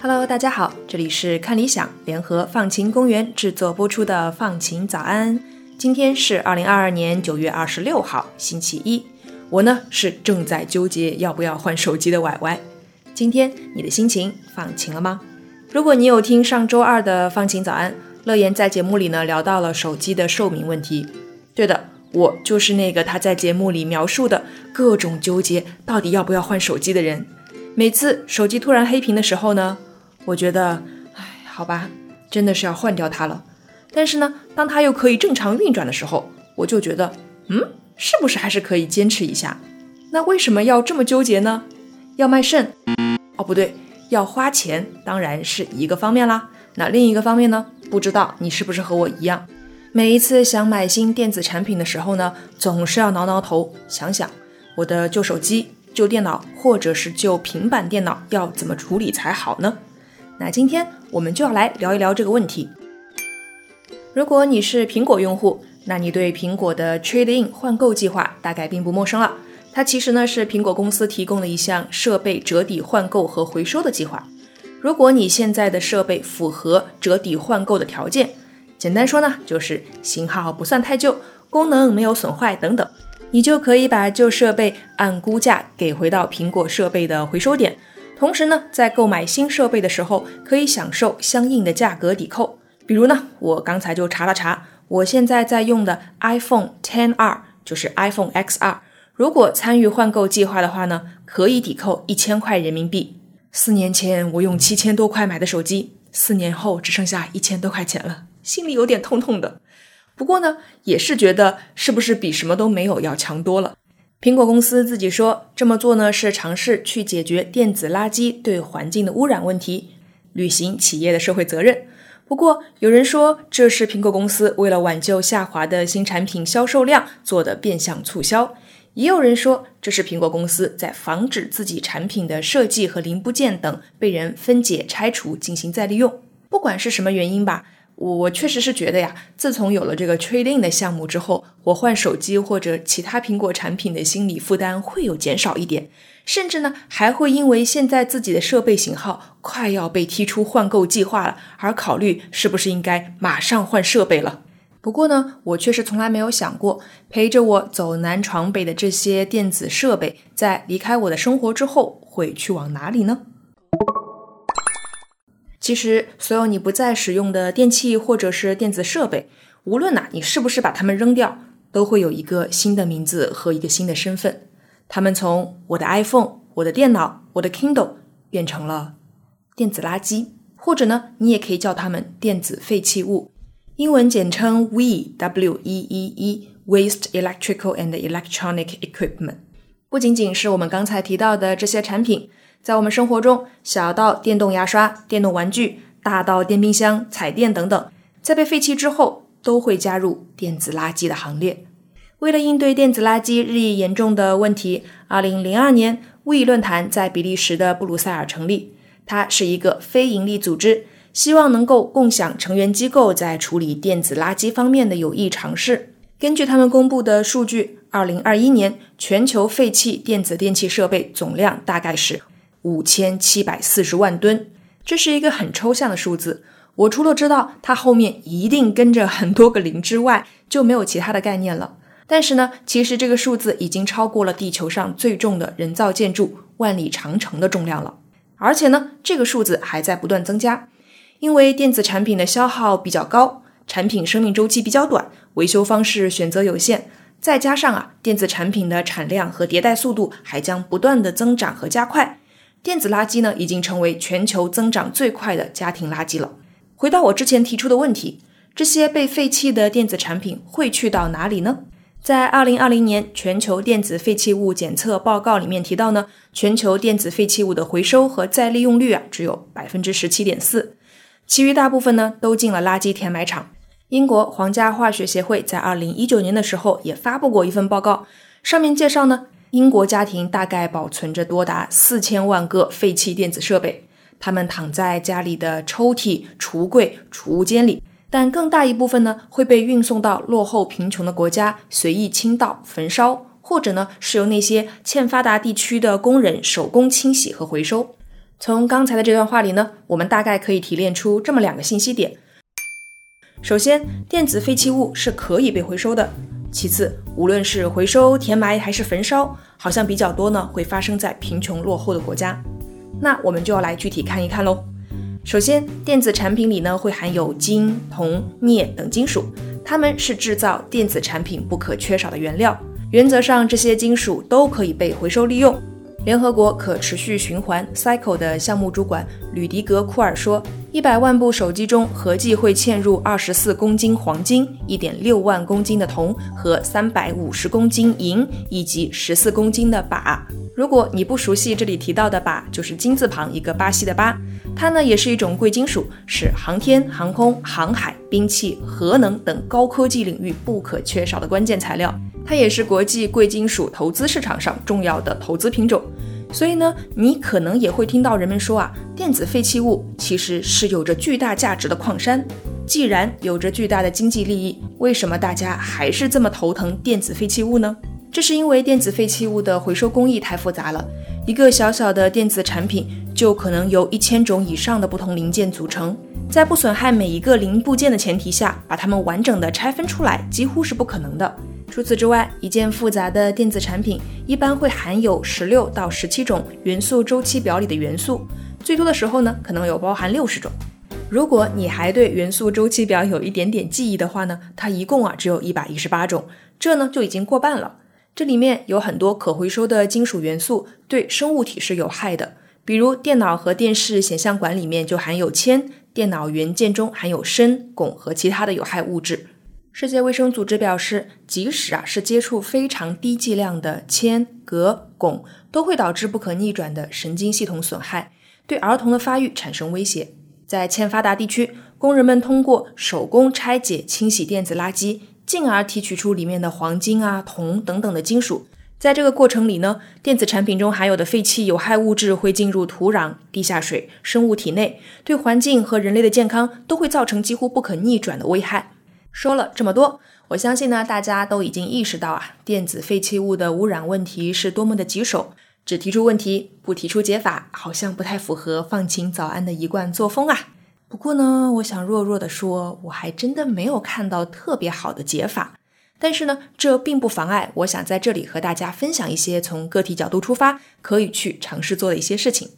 Hello，大家好，这里是看理想联合放晴公园制作播出的放晴早安。今天是二零二二年九月二十六号，星期一。我呢是正在纠结要不要换手机的歪歪。今天你的心情放晴了吗？如果你有听上周二的放晴早安，乐言在节目里呢聊到了手机的寿命问题。对的，我就是那个他在节目里描述的各种纠结，到底要不要换手机的人。每次手机突然黑屏的时候呢？我觉得，哎，好吧，真的是要换掉它了。但是呢，当它又可以正常运转的时候，我就觉得，嗯，是不是还是可以坚持一下？那为什么要这么纠结呢？要卖肾？哦，不对，要花钱，当然是一个方面啦。那另一个方面呢？不知道你是不是和我一样，每一次想买新电子产品的时候呢，总是要挠挠头，想想我的旧手机、旧电脑或者是旧平板电脑要怎么处理才好呢？那今天我们就要来聊一聊这个问题。如果你是苹果用户，那你对苹果的 Trade In 换购计划大概并不陌生了。它其实呢是苹果公司提供的一项设备折抵换购和回收的计划。如果你现在的设备符合折抵换购的条件，简单说呢就是型号不算太旧，功能没有损坏等等，你就可以把旧设备按估价给回到苹果设备的回收点。同时呢，在购买新设备的时候，可以享受相应的价格抵扣。比如呢，我刚才就查了查，我现在在用的 iPhone XR 就是 iPhone XR，如果参与换购计划的话呢，可以抵扣一千块人民币。四年前我用七千多块买的手机，四年后只剩下一千多块钱了，心里有点痛痛的。不过呢，也是觉得是不是比什么都没有要强多了。苹果公司自己说，这么做呢是尝试去解决电子垃圾对环境的污染问题，履行企业的社会责任。不过，有人说这是苹果公司为了挽救下滑的新产品销售量做的变相促销，也有人说这是苹果公司在防止自己产品的设计和零部件等被人分解拆除进行再利用。不管是什么原因吧。我我确实是觉得呀，自从有了这个 Trading 的项目之后，我换手机或者其他苹果产品的心理负担会有减少一点，甚至呢还会因为现在自己的设备型号快要被踢出换购计划了，而考虑是不是应该马上换设备了。不过呢，我确实从来没有想过，陪着我走南闯北的这些电子设备，在离开我的生活之后会去往哪里呢？其实，所有你不再使用的电器或者是电子设备，无论呐你是不是把它们扔掉，都会有一个新的名字和一个新的身份。它们从我的 iPhone、我的电脑、我的 Kindle 变成了电子垃圾，或者呢，你也可以叫它们电子废弃物，英文简称 WEWEE waste Electrical and Electronic Equipment）。不仅仅是我们刚才提到的这些产品。在我们生活中，小到电动牙刷、电动玩具，大到电冰箱、彩电等等，在被废弃之后，都会加入电子垃圾的行列。为了应对电子垃圾日益严重的问题，二零零二年，物议论坛在比利时的布鲁塞尔成立。它是一个非营利组织，希望能够共享成员机构在处理电子垃圾方面的有益尝试。根据他们公布的数据，二零二一年全球废弃电子电器设备总量大概是。五千七百四十万吨，这是一个很抽象的数字。我除了知道它后面一定跟着很多个零之外，就没有其他的概念了。但是呢，其实这个数字已经超过了地球上最重的人造建筑万里长城的重量了。而且呢，这个数字还在不断增加，因为电子产品的消耗比较高，产品生命周期比较短，维修方式选择有限，再加上啊，电子产品的产量和迭代速度还将不断的增长和加快。电子垃圾呢，已经成为全球增长最快的家庭垃圾了。回到我之前提出的问题，这些被废弃的电子产品会去到哪里呢？在二零二零年全球电子废弃物检测报告里面提到呢，全球电子废弃物的回收和再利用率啊，只有百分之十七点四，其余大部分呢都进了垃圾填埋场。英国皇家化学协会在二零一九年的时候也发布过一份报告，上面介绍呢。英国家庭大概保存着多达四千万个废弃电子设备，它们躺在家里的抽屉、橱柜、储物间里。但更大一部分呢，会被运送到落后贫穷的国家，随意倾倒、焚烧，或者呢，是由那些欠发达地区的工人手工清洗和回收。从刚才的这段话里呢，我们大概可以提炼出这么两个信息点：首先，电子废弃物是可以被回收的；其次，无论是回收、填埋还是焚烧，好像比较多呢，会发生在贫穷落后的国家。那我们就要来具体看一看喽。首先，电子产品里呢会含有金、铜、镍等金属，它们是制造电子产品不可缺少的原料。原则上，这些金属都可以被回收利用。联合国可持续循环 （Cycle） 的项目主管吕迪格·库尔说：“一百万部手机中合计会嵌入二十四公斤黄金、一点六万公斤的铜和三百五十公斤银，以及十四公斤的钯。”如果你不熟悉这里提到的钯，就是金字旁一个巴西的巴，它呢也是一种贵金属，是航天、航空、航海、兵器、核能等高科技领域不可缺少的关键材料。它也是国际贵金属投资市场上重要的投资品种。所以呢，你可能也会听到人们说啊，电子废弃物其实是有着巨大价值的矿山。既然有着巨大的经济利益，为什么大家还是这么头疼电子废弃物呢？这是因为电子废弃物的回收工艺太复杂了，一个小小的电子产品就可能由一千种以上的不同零件组成，在不损害每一个零部件的前提下，把它们完整的拆分出来几乎是不可能的。除此之外，一件复杂的电子产品一般会含有十六到十七种元素周期表里的元素，最多的时候呢，可能有包含六十种。如果你还对元素周期表有一点点记忆的话呢，它一共啊只有一百一十八种，这呢就已经过半了。这里面有很多可回收的金属元素，对生物体是有害的。比如电脑和电视显像管里面就含有铅，电脑元件中含有砷、汞和其他的有害物质。世界卫生组织表示，即使啊是接触非常低剂量的铅、镉、汞，都会导致不可逆转的神经系统损害，对儿童的发育产生威胁。在欠发达地区，工人们通过手工拆解、清洗电子垃圾。进而提取出里面的黄金啊、铜等等的金属。在这个过程里呢，电子产品中含有的废弃有害物质会进入土壤、地下水、生物体内，对环境和人类的健康都会造成几乎不可逆转的危害。说了这么多，我相信呢，大家都已经意识到啊，电子废弃物的污染问题是多么的棘手。只提出问题，不提出解法，好像不太符合放晴早安的一贯作风啊。不过呢，我想弱弱的说，我还真的没有看到特别好的解法。但是呢，这并不妨碍我想在这里和大家分享一些从个体角度出发可以去尝试做的一些事情。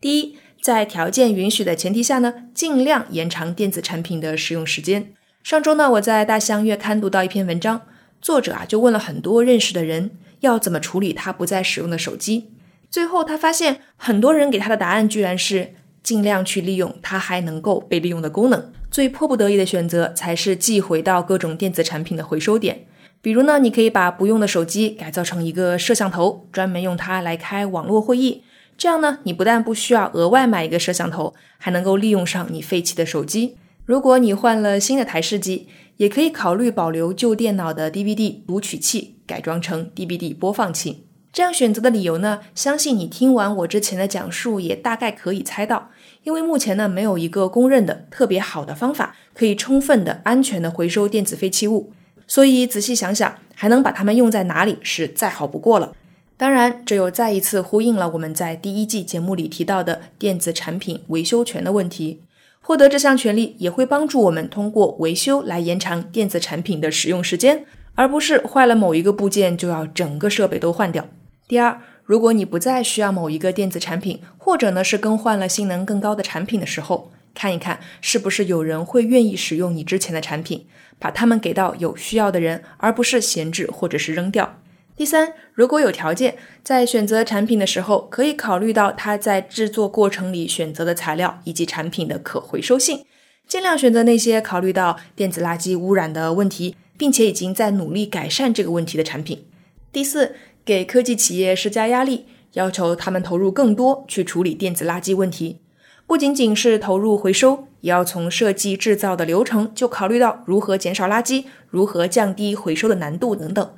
第一，在条件允许的前提下呢，尽量延长电子产品的使用时间。上周呢，我在大象月刊读到一篇文章，作者啊就问了很多认识的人要怎么处理他不再使用的手机，最后他发现很多人给他的答案居然是。尽量去利用它还能够被利用的功能，最迫不得已的选择才是寄回到各种电子产品的回收点。比如呢，你可以把不用的手机改造成一个摄像头，专门用它来开网络会议。这样呢，你不但不需要额外买一个摄像头，还能够利用上你废弃的手机。如果你换了新的台式机，也可以考虑保留旧电脑的 DVD 读取器，改装成 DVD 播放器。这样选择的理由呢？相信你听完我之前的讲述，也大概可以猜到。因为目前呢，没有一个公认的特别好的方法，可以充分的、安全的回收电子废弃物。所以仔细想想，还能把它们用在哪里，是再好不过了。当然，这又再一次呼应了我们在第一季节目里提到的电子产品维修权的问题。获得这项权利，也会帮助我们通过维修来延长电子产品的使用时间，而不是坏了某一个部件就要整个设备都换掉。第二，如果你不再需要某一个电子产品，或者呢是更换了性能更高的产品的时候，看一看是不是有人会愿意使用你之前的产品，把它们给到有需要的人，而不是闲置或者是扔掉。第三，如果有条件，在选择产品的时候，可以考虑到它在制作过程里选择的材料以及产品的可回收性，尽量选择那些考虑到电子垃圾污染的问题，并且已经在努力改善这个问题的产品。第四。给科技企业施加压力，要求他们投入更多去处理电子垃圾问题。不仅仅是投入回收，也要从设计制造的流程就考虑到如何减少垃圾、如何降低回收的难度等等。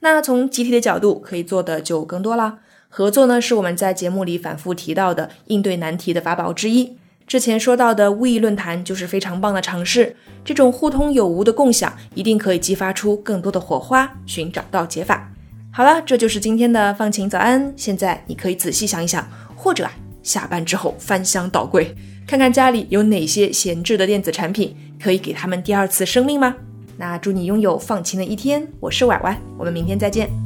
那从集体的角度可以做的就更多啦。合作呢，是我们在节目里反复提到的应对难题的法宝之一。之前说到的 We 论坛就是非常棒的尝试。这种互通有无的共享，一定可以激发出更多的火花，寻找到解法。好了，这就是今天的放晴早安。现在你可以仔细想一想，或者啊，下班之后翻箱倒柜，看看家里有哪些闲置的电子产品，可以给他们第二次生命吗？那祝你拥有放晴的一天。我是婉婉，我们明天再见。